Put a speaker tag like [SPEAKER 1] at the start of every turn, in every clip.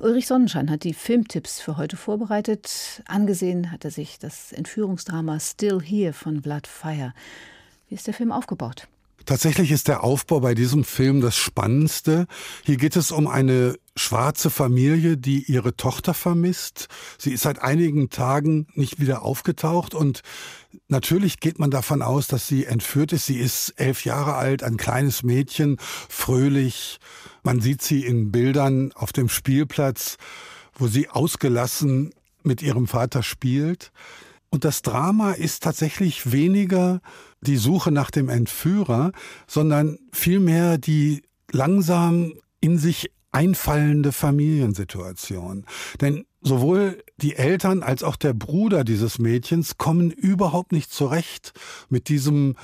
[SPEAKER 1] Ulrich Sonnenschein hat die Filmtipps für heute vorbereitet. Angesehen hat er sich das Entführungsdrama Still Here von Blood Fire. Wie ist der Film aufgebaut?
[SPEAKER 2] Tatsächlich ist der Aufbau bei diesem Film das Spannendste. Hier geht es um eine schwarze Familie, die ihre Tochter vermisst. Sie ist seit einigen Tagen nicht wieder aufgetaucht und natürlich geht man davon aus, dass sie entführt ist. Sie ist elf Jahre alt, ein kleines Mädchen, fröhlich. Man sieht sie in Bildern auf dem Spielplatz, wo sie ausgelassen mit ihrem Vater spielt. Und das Drama ist tatsächlich weniger die Suche nach dem Entführer, sondern vielmehr die langsam in sich einfallende Familiensituation. Denn sowohl die Eltern als auch der Bruder dieses Mädchens kommen überhaupt nicht zurecht mit diesem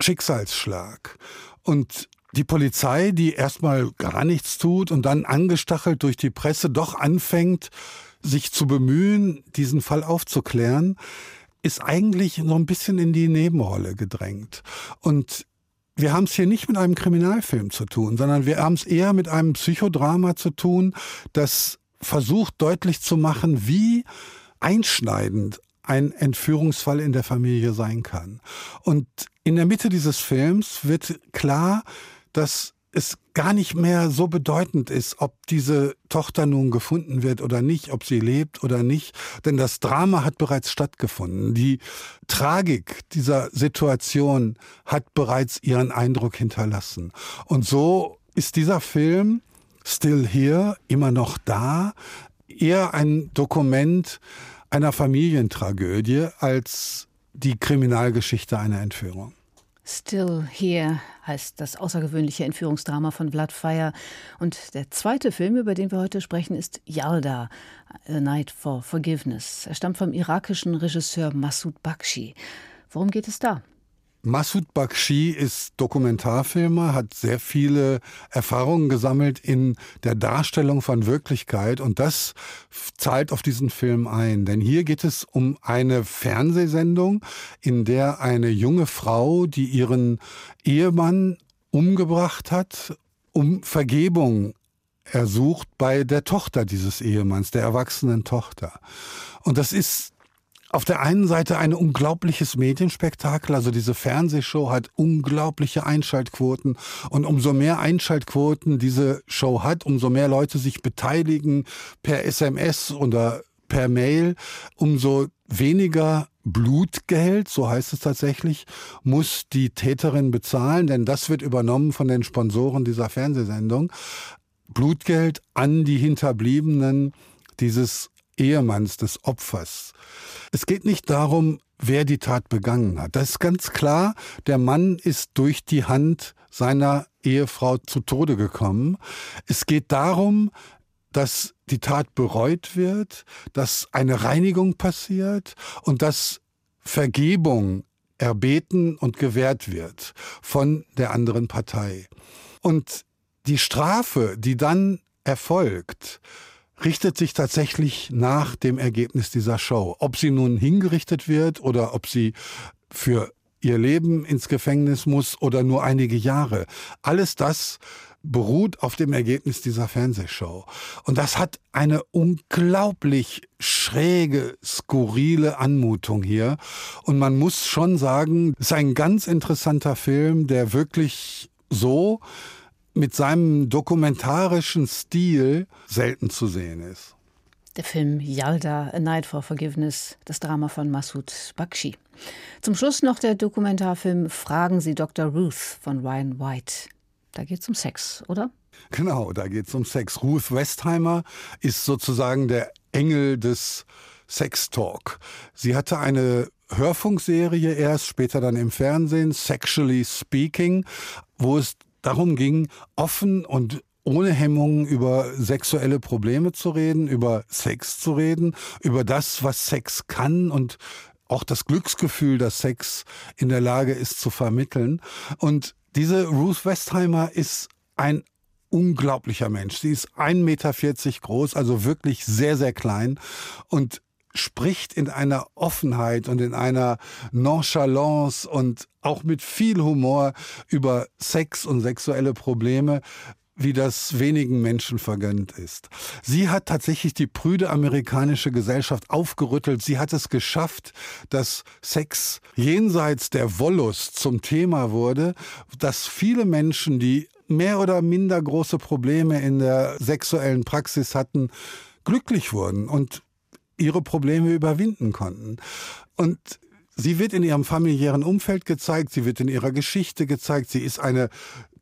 [SPEAKER 2] Schicksalsschlag. Und die Polizei, die erstmal gar nichts tut und dann angestachelt durch die Presse doch anfängt, sich zu bemühen, diesen Fall aufzuklären, ist eigentlich noch ein bisschen in die Nebenrolle gedrängt. Und wir haben es hier nicht mit einem Kriminalfilm zu tun, sondern wir haben es eher mit einem Psychodrama zu tun, das versucht deutlich zu machen, wie einschneidend ein Entführungsfall in der Familie sein kann. Und in der Mitte dieses Films wird klar, dass es gar nicht mehr so bedeutend ist, ob diese Tochter nun gefunden wird oder nicht, ob sie lebt oder nicht, denn das Drama hat bereits stattgefunden. Die Tragik dieser Situation hat bereits ihren Eindruck hinterlassen. Und so ist dieser Film Still Here immer noch da, eher ein Dokument einer Familientragödie als die Kriminalgeschichte einer Entführung.
[SPEAKER 1] Still Here heißt das außergewöhnliche Entführungsdrama von Vlad Fire. Und der zweite Film, über den wir heute sprechen, ist Yalda, A Night for Forgiveness. Er stammt vom irakischen Regisseur Massoud Bakshi. Worum geht es da?
[SPEAKER 2] Massoud Bakshi ist Dokumentarfilmer, hat sehr viele Erfahrungen gesammelt in der Darstellung von Wirklichkeit und das zahlt auf diesen Film ein. Denn hier geht es um eine Fernsehsendung, in der eine junge Frau, die ihren Ehemann umgebracht hat, um Vergebung ersucht bei der Tochter dieses Ehemanns, der erwachsenen Tochter. Und das ist auf der einen Seite ein unglaubliches Medienspektakel, also diese Fernsehshow hat unglaubliche Einschaltquoten und umso mehr Einschaltquoten diese Show hat, umso mehr Leute sich beteiligen per SMS oder per Mail, umso weniger Blutgeld, so heißt es tatsächlich, muss die Täterin bezahlen, denn das wird übernommen von den Sponsoren dieser Fernsehsendung. Blutgeld an die Hinterbliebenen dieses Ehemanns, des Opfers. Es geht nicht darum, wer die Tat begangen hat. Das ist ganz klar, der Mann ist durch die Hand seiner Ehefrau zu Tode gekommen. Es geht darum, dass die Tat bereut wird, dass eine Reinigung passiert und dass Vergebung erbeten und gewährt wird von der anderen Partei. Und die Strafe, die dann erfolgt, richtet sich tatsächlich nach dem Ergebnis dieser Show. Ob sie nun hingerichtet wird oder ob sie für ihr Leben ins Gefängnis muss oder nur einige Jahre. Alles das beruht auf dem Ergebnis dieser Fernsehshow. Und das hat eine unglaublich schräge, skurrile Anmutung hier. Und man muss schon sagen, es ist ein ganz interessanter Film, der wirklich so mit seinem dokumentarischen Stil selten zu sehen ist.
[SPEAKER 1] Der Film Yalda, A Night for Forgiveness, das Drama von Massoud Bakshi. Zum Schluss noch der Dokumentarfilm Fragen Sie Dr. Ruth von Ryan White. Da geht es um Sex, oder?
[SPEAKER 2] Genau, da geht es um Sex. Ruth Westheimer ist sozusagen der Engel des Sex Talk. Sie hatte eine Hörfunkserie erst, später dann im Fernsehen, Sexually Speaking, wo es darum ging, offen und ohne Hemmungen über sexuelle Probleme zu reden, über Sex zu reden, über das, was Sex kann und auch das Glücksgefühl, das Sex in der Lage ist zu vermitteln. Und diese Ruth Westheimer ist ein unglaublicher Mensch. Sie ist 1,40 Meter groß, also wirklich sehr, sehr klein. Und spricht in einer Offenheit und in einer Nonchalance und auch mit viel Humor über Sex und sexuelle Probleme, wie das wenigen Menschen vergönnt ist. Sie hat tatsächlich die prüde amerikanische Gesellschaft aufgerüttelt. Sie hat es geschafft, dass Sex jenseits der Wollust zum Thema wurde, dass viele Menschen, die mehr oder minder große Probleme in der sexuellen Praxis hatten, glücklich wurden und ihre Probleme überwinden konnten. Und sie wird in ihrem familiären Umfeld gezeigt, sie wird in ihrer Geschichte gezeigt, sie ist eine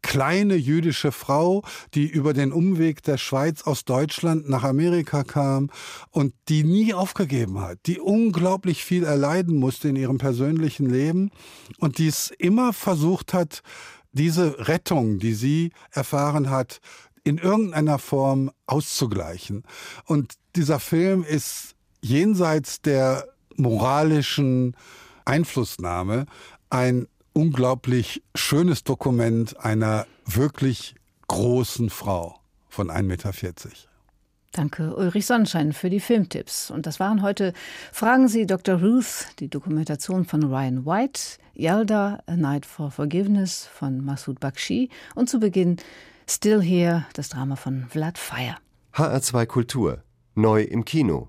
[SPEAKER 2] kleine jüdische Frau, die über den Umweg der Schweiz aus Deutschland nach Amerika kam und die nie aufgegeben hat, die unglaublich viel erleiden musste in ihrem persönlichen Leben und die es immer versucht hat, diese Rettung, die sie erfahren hat, in irgendeiner Form auszugleichen. Und dieser Film ist jenseits der moralischen Einflussnahme ein unglaublich schönes Dokument einer wirklich großen Frau von 1,40 Meter.
[SPEAKER 1] Danke, Ulrich Sonnenschein, für die Filmtipps. Und das waren heute Fragen Sie Dr. Ruth, die Dokumentation von Ryan White, Yalda, A Night for Forgiveness von Masoud Bakshi und zu Beginn Still Here, das Drama von Vlad Fire.
[SPEAKER 3] HR2 Kultur, neu im Kino.